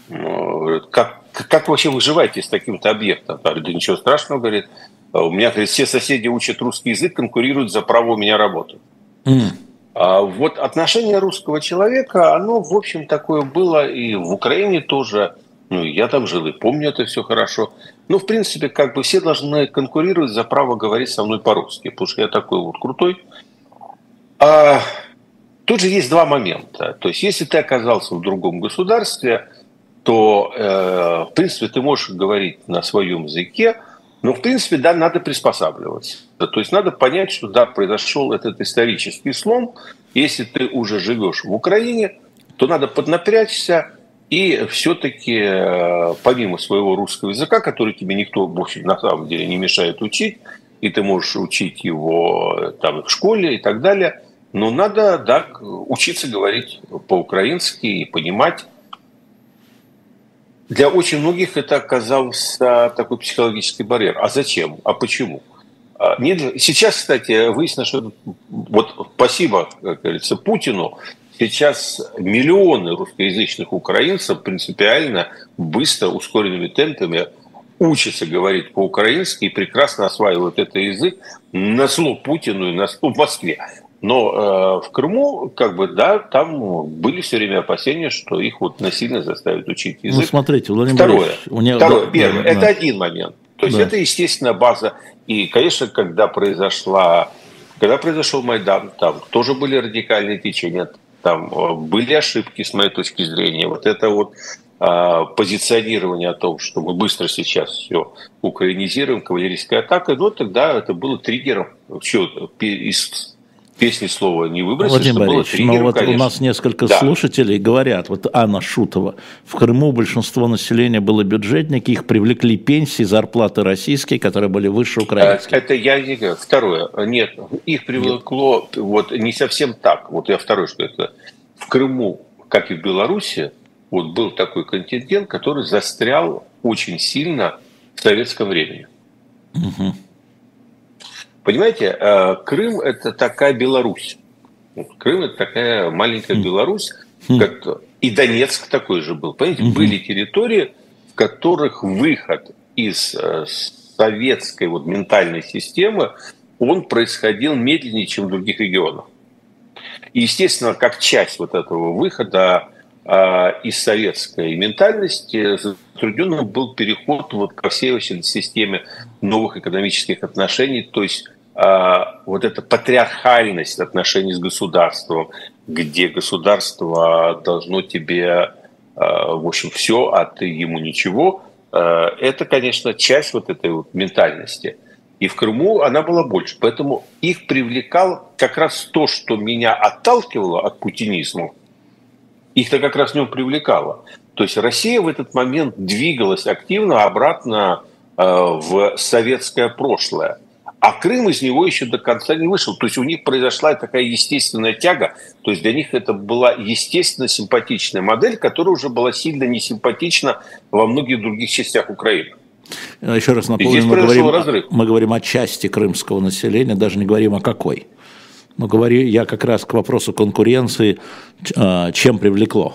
Ну, как, как вы вообще выживаете с таким-то объектом? Да ничего страшного, говорит. У меня говорит, все соседи учат русский язык, конкурируют за право у меня работать. Mm. А вот отношение русского человека, оно, в общем, такое было и в Украине тоже. Ну, я там жил и помню это все хорошо. Ну, в принципе, как бы все должны конкурировать за право говорить со мной по-русски, потому что я такой вот крутой. А, тут же есть два момента. То есть, если ты оказался в другом государстве, то, э, в принципе, ты можешь говорить на своем языке, но, в принципе, да, надо приспосабливаться. То есть надо понять, что да, произошел этот исторический слом. Если ты уже живешь в Украине, то надо поднапрячься и все-таки э, помимо своего русского языка, который тебе никто, в общем, на самом деле не мешает учить, и ты можешь учить его э, там в школе и так далее, но надо да, учиться говорить по-украински и понимать. Для очень многих это оказался такой психологический барьер. А зачем? А почему? А, сейчас, кстати, выяснилось, что вот спасибо, как говорится, Путину, сейчас миллионы русскоязычных украинцев принципиально быстро, ускоренными темпами учатся говорить по-украински и прекрасно осваивают этот язык на зло Путину и на зло Москве. Но э, в Крыму, как бы, да, там были все время опасения, что их вот насильно заставят учить язык. Ну, смотрите, Владимир Второе. У него... Второе. Да, Первое. Да, это да. один момент. То есть да. это, естественно, база. И, конечно, когда произошла, когда произошел Майдан, там тоже были радикальные течения там э, были ошибки, с моей точки зрения. Вот это вот а, позиционирование о том, что мы быстро сейчас все украинизируем, кавалерийская атака, ну тогда это было триггером. Что, из песни слова не выбросишь, Владимир Борисович, но вот конечно. у нас несколько да. слушателей говорят, вот Анна Шутова, в Крыму большинство населения было бюджетники, их привлекли пенсии, зарплаты российские, которые были выше украинских. Это я не говорю. Второе, нет, их привлекло, нет. вот не совсем так, вот я второе, что это в Крыму, как и в Беларуси, вот был такой контингент, который застрял очень сильно в советском времени. Угу. Понимаете, э, Крым – это такая Беларусь. Крым – это такая маленькая хм. Беларусь, хм. как и Донецк такой же был. Понимаете, были территории, в которых выход из э, советской вот ментальной системы, он происходил медленнее, чем в других регионах. И, естественно, как часть вот этого выхода э, из советской ментальности затрудненным был переход вот ко всей вообще системе новых экономических отношений, то есть вот эта патриархальность отношений с государством, где государство должно тебе, а, в общем, все, а ты ему ничего, а, это, конечно, часть вот этой вот ментальности. И в Крыму она была больше. Поэтому их привлекал как раз то, что меня отталкивало от путинизма, их-то как раз в нем привлекало. То есть Россия в этот момент двигалась активно обратно в советское прошлое – а Крым из него еще до конца не вышел. То есть у них произошла такая естественная тяга. То есть для них это была естественно симпатичная модель, которая уже была сильно несимпатична во многих других частях Украины. Еще раз напомню, мы говорим, мы говорим о части крымского населения, даже не говорим о какой. Но говорю я как раз к вопросу конкуренции, а, чем привлекло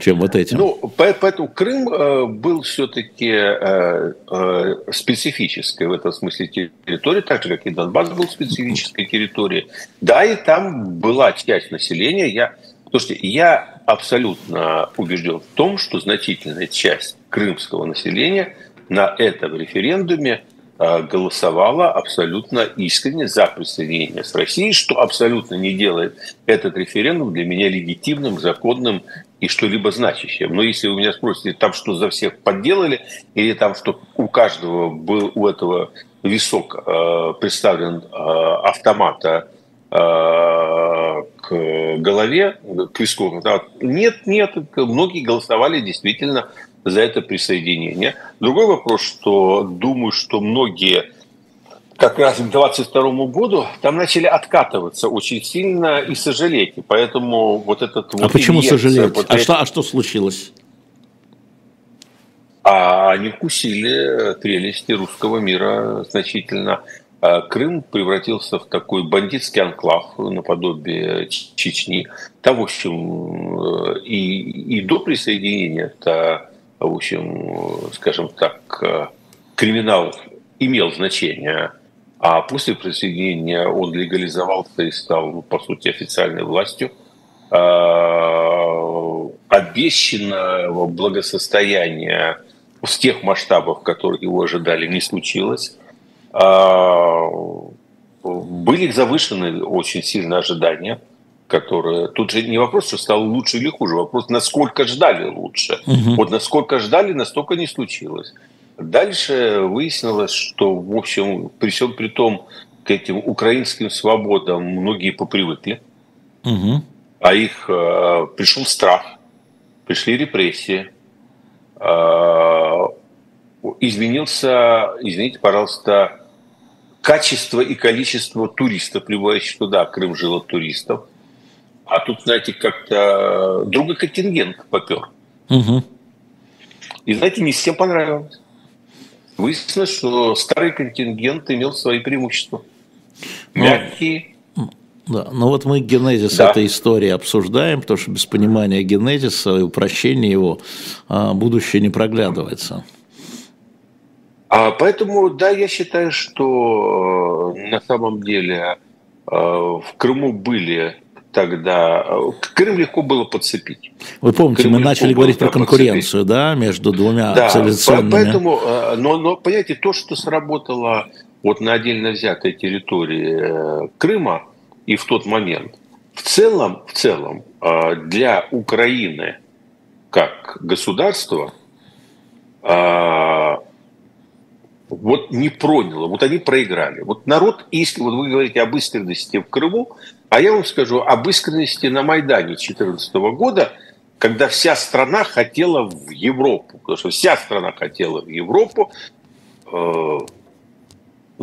чем вот этим. Ну, поэтому Крым э, был все-таки э, э, специфической в этом смысле территорией, так же, как и Донбасс был специфической территорией. Да, и там была часть населения. Я, слушайте, я абсолютно убежден в том, что значительная часть крымского населения на этом референдуме голосовала абсолютно искренне за присоединение с Россией, что абсолютно не делает этот референдум для меня легитимным, законным и что-либо значащее. Но если вы меня спросите, там что за всех подделали, или там что у каждого был у этого висок э, представлен э, автомата э, к голове, к виску, да, нет, нет, многие голосовали действительно за это присоединение. Другой вопрос, что думаю, что многие как раз к 22 году там начали откатываться очень сильно и сожалеть. И поэтому вот этот... А вот почему сожалеть? Вот а, это... что, а что случилось? А они вкусили прелести русского мира значительно. А Крым превратился в такой бандитский анклав наподобие Чечни. Там, в общем, и, и до присоединения это, в общем, скажем так, криминал имел значение. А после присоединения он легализовался и стал, ну, по сути, официальной властью. А, обещанного благосостояния с тех масштабов, которые его ожидали, не случилось. А, были завышены очень сильно ожидания, которые... Тут же не вопрос, что стало лучше или хуже, вопрос, насколько ждали лучше. Угу. Вот насколько ждали, настолько не случилось. Дальше выяснилось, что, в общем, при всем при том, к этим украинским свободам многие попривыкли, угу. а их э, пришел страх. пришли репрессии, а, изменился, извините, пожалуйста, качество и количество туристов, прибывающих туда. Крым жил от туристов. А тут, знаете, как-то другой контингент попер. Угу. И, знаете, не всем понравилось. Выяснилось, что старый контингент имел свои преимущества. Ну, Мягкие. Да, но вот мы генезис да. этой истории обсуждаем, потому что без понимания генезиса и упрощения его а, будущее не проглядывается. А поэтому, да, я считаю, что э, на самом деле э, в Крыму были тогда... Э, Крым легко было подцепить. Вы помните, Крым мы начали говорить про конкуренцию, подцепить. да, между двумя да, цивилизационными... поэтому, но, но, понимаете, то, что сработало вот на отдельно взятой территории Крыма и в тот момент, в целом, в целом для Украины как государства вот не проняло, вот они проиграли. Вот народ, если вот вы говорите об искренности в Крыму, а я вам скажу об искренности на Майдане 2014 года, когда вся страна хотела в Европу, потому что вся страна хотела в Европу, э,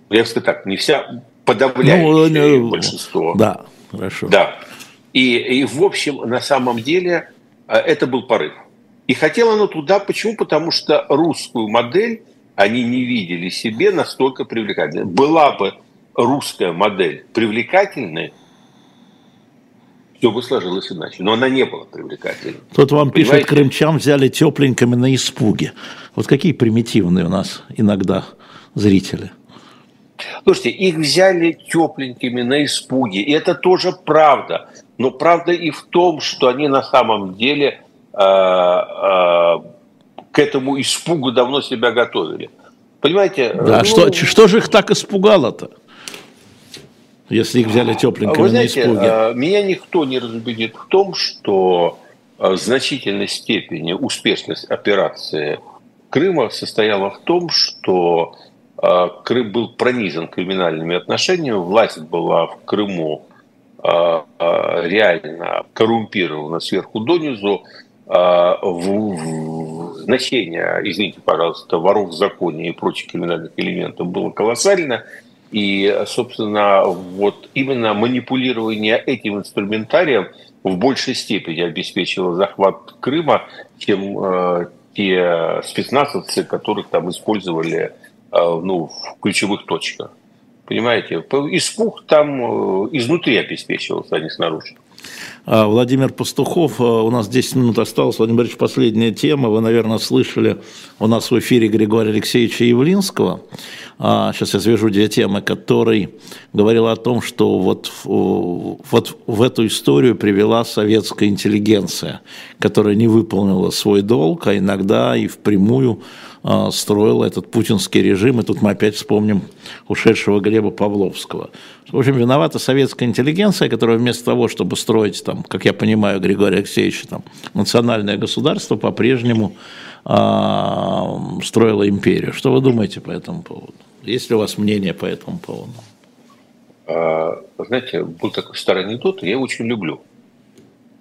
я скажу так, не вся, подавляющее ну, большинство. Да, хорошо. Да. И, и, в общем, на самом деле, э, это был порыв. И хотела она туда, почему? Потому что русскую модель они не видели себе настолько привлекательной. Была бы русская модель привлекательной, все бы сложилось иначе. Но она не была привлекательной. Тут вам Понимаете? пишут, крымчан взяли тепленькими на испуге. Вот какие примитивные у нас иногда зрители. Слушайте, их взяли тепленькими на испуге. И это тоже правда. Но правда и в том, что они на самом деле э, э, к этому испугу давно себя готовили. Понимаете? Да, ну, что, что же их так испугало-то? Если их взяли тепленькими Вы знаете, на испуге. А, меня никто не разубедит в том, что а, в значительной степени успешность операции Крыма состояла в том, что а, Крым был пронизан криминальными отношениями, власть была в Крыму реально коррумпирована сверху донизу, значение, извините, пожалуйста, воров в законе и прочих криминальных элементов было колоссально. И, собственно, вот именно манипулирование этим инструментарием в большей степени обеспечило захват Крыма, чем э, те спецназовцы, которых там использовали э, ну, в ключевых точках. Понимаете, испуг там э, изнутри обеспечивался, а не снаружи. А, Владимир Пастухов, а, у нас 10 минут осталось. Владимир Борисович, последняя тема. Вы, наверное, слышали у нас в эфире Григория Алексеевича Явлинского. Сейчас а, я свяжу две темы, который говорил о том, что вот, вот в эту историю привела советская интеллигенция, которая не выполнила свой долг, а иногда и впрямую строил этот путинский режим. И тут мы опять вспомним ушедшего Глеба Павловского. В общем, виновата советская интеллигенция, которая вместо того, чтобы строить, там, как я понимаю, Григорий Алексеевич, там, национальное государство, по-прежнему а, строила империю. Что вы думаете по этому поводу? Есть ли у вас мнение по этому поводу? А, знаете, был такой старый анекдот, я его очень люблю.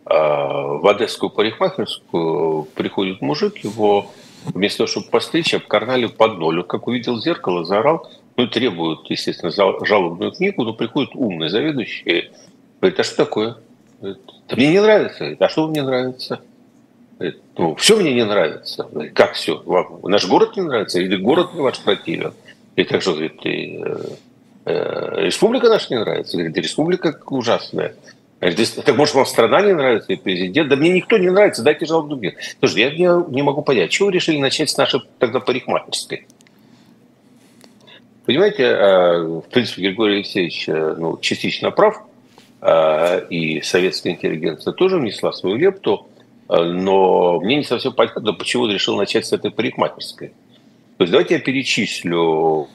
В Одесскую парикмахерскую приходит мужик, его вместо того, чтобы постричь, обкарнали под ноль. Вот как увидел зеркало, заорал, ну, требуют, естественно, жалобную книгу, но приходит умный заведующий, говорит, а что такое? Говорит, мне не нравится. а что мне нравится? Говорит, ну, все мне не нравится. Говорит, как все? Вам наш город не нравится? Или город ваш противен? И так что, говорит, и, э, э, республика наша не нравится? Говорит, республика ужасная. Так может, вам страна не нравится и президент? Да мне никто не нравится, дайте жалобу мир. Слушай, я не, не могу понять, чего вы решили начать с нашей тогда парикмахерской? Понимаете, э, в принципе, Григорий Алексеевич э, ну, частично прав, э, и советская интеллигенция тоже внесла свою лепту, но мне не совсем понятно, почему он решил начать с этой парикмахерской. То есть давайте я перечислю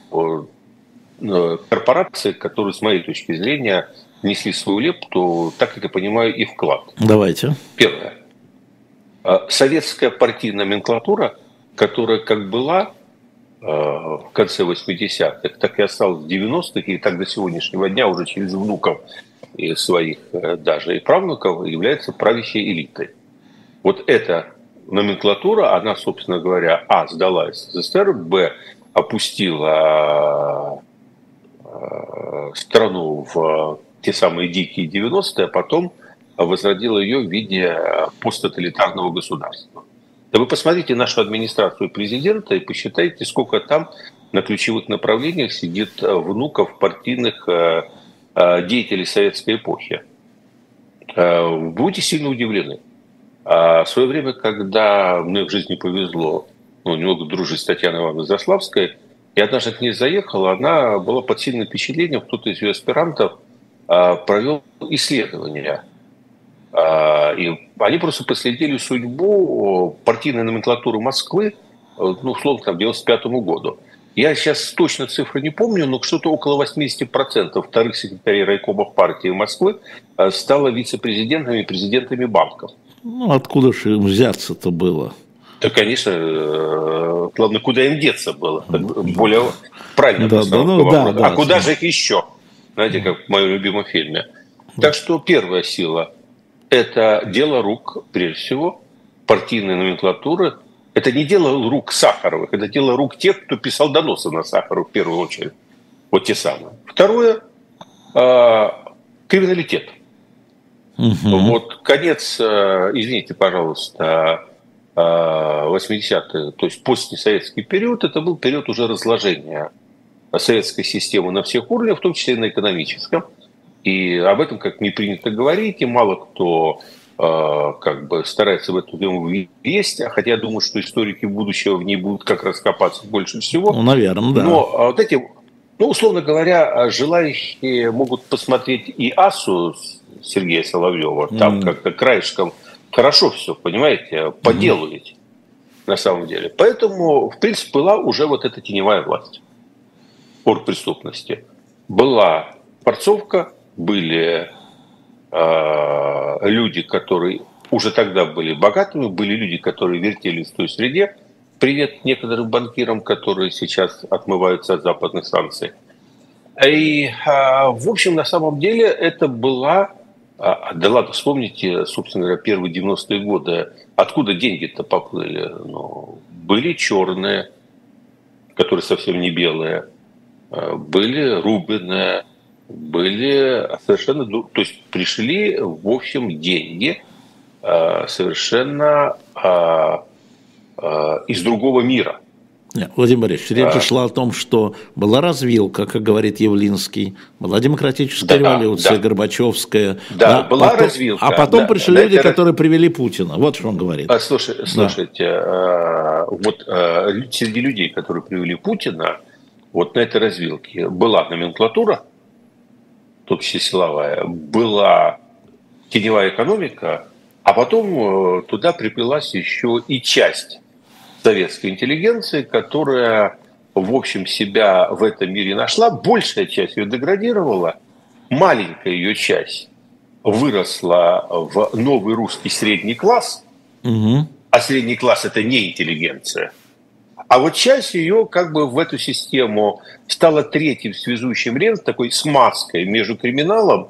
корпорации, которые, с моей точки зрения, внесли свою лепту, так как я понимаю, и вклад. Давайте. Первое. А, советская партийная номенклатура, которая как была а, в конце 80-х, так и осталась в 90-х, и так до сегодняшнего дня уже через внуков и своих э, даже и правнуков является правящей элитой. Вот это номенклатура, она, собственно говоря, а, сдала СССР, б, опустила э, страну в те самые дикие 90-е, а потом возродила ее в виде посттоталитарного государства. Да вы посмотрите нашу администрацию президента и посчитайте, сколько там на ключевых направлениях сидит внуков партийных э, э, деятелей советской эпохи. Будете сильно удивлены. А в свое время, когда мне в жизни повезло ну, немного дружить с Татьяной Ивановной Заславской, я однажды к ней заехал, она была под сильным впечатлением, кто-то из ее аспирантов провел исследование. А, и они просто последили судьбу партийной номенклатуры Москвы, ну, условно, там, к 95 году. Я сейчас точно цифры не помню, но что-то около 80% вторых секретарей райкомов партии Москвы а, стало вице-президентами и президентами банков. Ну, откуда же им взяться-то было? Да, конечно, э, главное, куда им деться было. Более правильно да, да, ну, да, да, А куда да. же их еще? Знаете, как в моем любимом фильме. Так что первая сила – это дело рук, прежде всего, партийной номенклатуры. Это не дело рук Сахаровых, это дело рук тех, кто писал доносы на Сахару в первую очередь. Вот те самые. Второе э, – криминалитет – Угу. Вот конец, э, извините, пожалуйста, 80-е, э, то есть постсоветский период, это был период уже разложения советской системы на всех уровнях, в том числе и на экономическом. И об этом как не принято говорить, и мало кто э, как бы старается в эту тему есть, хотя я думаю, что историки будущего в ней будут как раз копаться больше всего. Ну, наверное, да. Но вот эти, ну, условно говоря, желающие могут посмотреть и АСУ Сергея Соловьева. Там mm. как-то краешком хорошо все, понимаете, по делу ведь на самом деле. Поэтому, в принципе, была уже вот эта теневая власть преступности. Была порцовка, были э, люди, которые уже тогда были богатыми, были люди, которые вертелись в той среде. Привет некоторым банкирам, которые сейчас отмываются от западных санкций. И, э, в общем, на самом деле это была а, да ладно, вспомните, собственно говоря, первые 90-е годы. Откуда деньги-то поплыли? Ну, были черные, которые совсем не белые. А, были рубленые. Были совершенно... То есть пришли, в общем, деньги а, совершенно из другого мира. Нет, Владимир Борисович, речь а... шла о том, что была развилка, как говорит Явлинский, была демократическая да, революция, да. Горбачевская. Да, да была потом, развилка. А потом да, пришли да, люди, это... которые привели Путина. Вот что он говорит. А, слушай, слушайте, да. вот а, среди людей, которые привели Путина, вот на этой развилке была номенклатура, в том числе силовая, была теневая экономика, а потом э, туда приплелась еще и часть советской интеллигенции, которая, в общем, себя в этом мире нашла. Большая часть ее деградировала, маленькая ее часть выросла в новый русский средний класс, угу. а средний класс – это не интеллигенция. А вот часть ее как бы в эту систему стала третьим связующим лент, такой смазкой между криминалом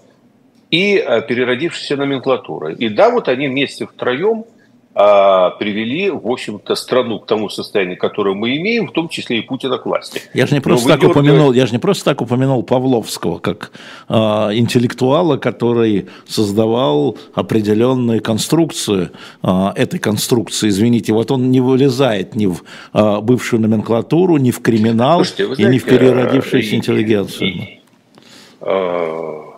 и э, переродившейся номенклатурой. И да, вот они вместе втроем – привели, в общем-то, страну к тому состоянию, которое мы имеем, в том числе и Путина к власти. Я же не просто так дергаете... упомянул, я же не просто так упомянул Павловского как э, интеллектуала, который создавал определенные конструкции э, этой конструкции. Извините, вот он не вылезает ни в э, бывшую номенклатуру, ни в криминал Слушайте, знаете, и не в переродившуюся интеллигенцию. И, и, э,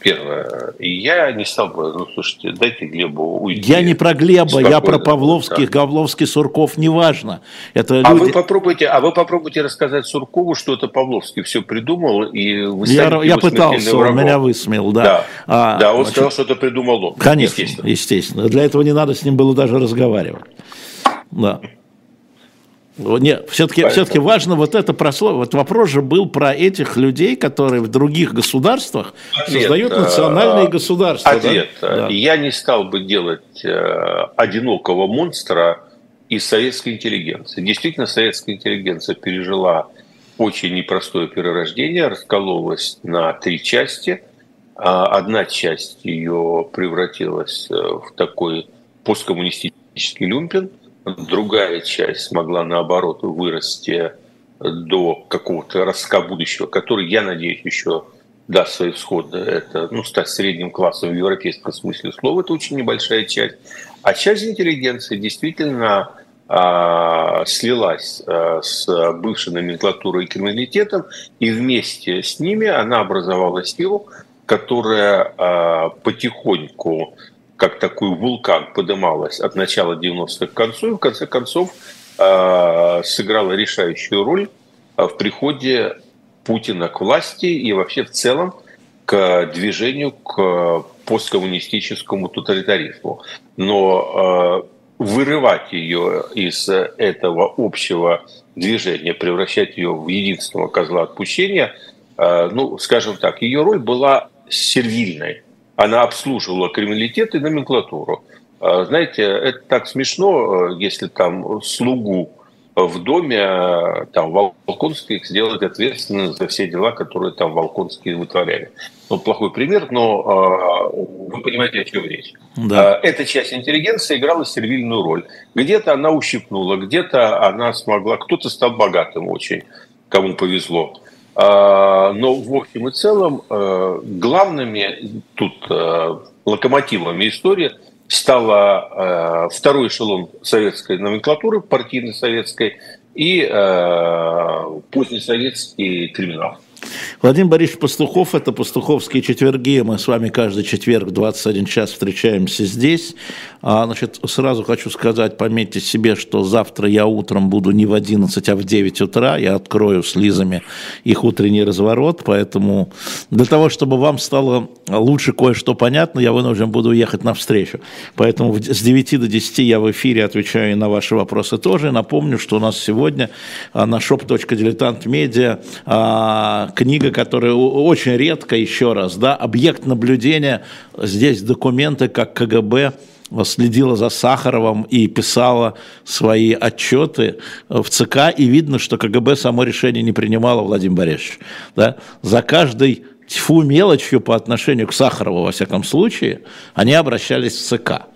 Первое. И я не стал бы, ну, слушайте, дайте Глебу уйти. Я не про Глеба, Спокойно. я про Павловских, да. Говловский, Сурков, неважно. Это а, вы попробуйте, а вы попробуйте рассказать Суркову, что это Павловский все придумал, и вы Я, я пытался, он меня высмеял, да. Да, а, да он значит, сказал, что это придумал он. Конечно, естественно. естественно. Для этого не надо с ним было даже разговаривать. Да. Нет, все-таки, все-таки важно вот это прослов. Вот вопрос же был про этих людей, которые в других государствах ответ, создают национальные а, государства. Ответ. Да? Я не стал бы делать э, одинокого монстра из советской интеллигенции. Действительно, советская интеллигенция пережила очень непростое перерождение, раскололась на три части. А одна часть ее превратилась э, в такой посткоммунистический люмпен – другая часть смогла, наоборот, вырасти до какого-то ростка будущего, который, я надеюсь, еще даст свои всходы. Это ну, стать средним классом в европейском смысле слова. Это очень небольшая часть. А часть интеллигенции действительно а, слилась а, с бывшей номенклатурой и криминалитетом, и вместе с ними она образовала силу, которая а, потихоньку, как такой вулкан, подымалась от начала 90-х к концу, и в конце концов сыграла решающую роль в приходе Путина к власти и вообще в целом к движению к посткоммунистическому тоталитаризму. Но вырывать ее из этого общего движения, превращать ее в единственного козла отпущения, э, ну, скажем так, ее роль была сервильной. Она обслуживала криминалитет и номенклатуру. Э, знаете, это так смешно, э, если там слугу в доме там Волконских сделать ответственным за все дела, которые там Волконские вытворяли. Ну, плохой пример, но э, вы понимаете, о чем речь. Да. Э, эта часть интеллигенции играла сервильную роль. Где-то она ущипнула, где-то она смогла, кто-то стал богатым очень, кому повезло. Э, но в общем и целом э, главными тут э, локомотивами истории – стала второй эшелон советской номенклатуры, партийной советской, и позднесоветский криминал. Владимир Борисович Пастухов, это «Пастуховские четверги». Мы с вами каждый четверг в 21 час встречаемся здесь. А, значит, сразу хочу сказать, пометьте себе, что завтра я утром буду не в 11, а в 9 утра. Я открою с Лизами их утренний разворот, поэтому для того, чтобы вам стало лучше кое-что понятно, я вынужден буду ехать навстречу. Поэтому с 9 до 10 я в эфире отвечаю на ваши вопросы тоже. Напомню, что у нас сегодня а, на shop.diletant.media книга, которая очень редко, еще раз, да, объект наблюдения, здесь документы, как КГБ следила за Сахаровым и писала свои отчеты в ЦК, и видно, что КГБ само решение не принимало, Владимир Борисович. Да? За каждой тьфу мелочью по отношению к Сахарову, во всяком случае, они обращались в ЦК.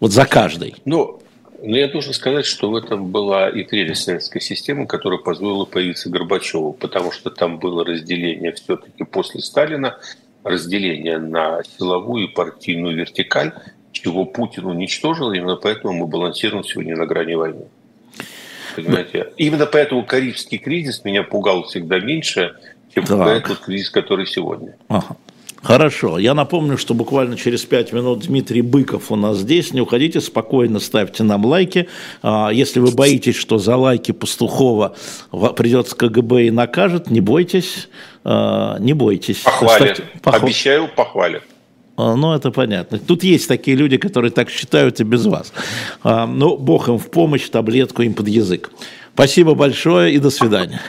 Вот за каждой. Ну, но я должен сказать, что в этом была и прелесть советской системы, которая позволила появиться Горбачеву, потому что там было разделение все-таки после Сталина, разделение на силовую и партийную вертикаль, чего Путин уничтожил, именно поэтому мы балансируем сегодня на грани войны. Понимаете? Именно поэтому Карибский кризис меня пугал всегда меньше, чем пугает тот кризис, который сегодня. Ага. Хорошо. Я напомню, что буквально через пять минут Дмитрий Быков у нас здесь. Не уходите, спокойно ставьте нам лайки. А, если вы боитесь, что за лайки Пастухова придется КГБ и накажет, не бойтесь. А, не бойтесь. Похвалят. Ставьте... Похв... Обещаю, похвалят. А, ну, это понятно. Тут есть такие люди, которые так считают и без вас. Ну, бог им в помощь, таблетку им под язык. Спасибо большое и до свидания.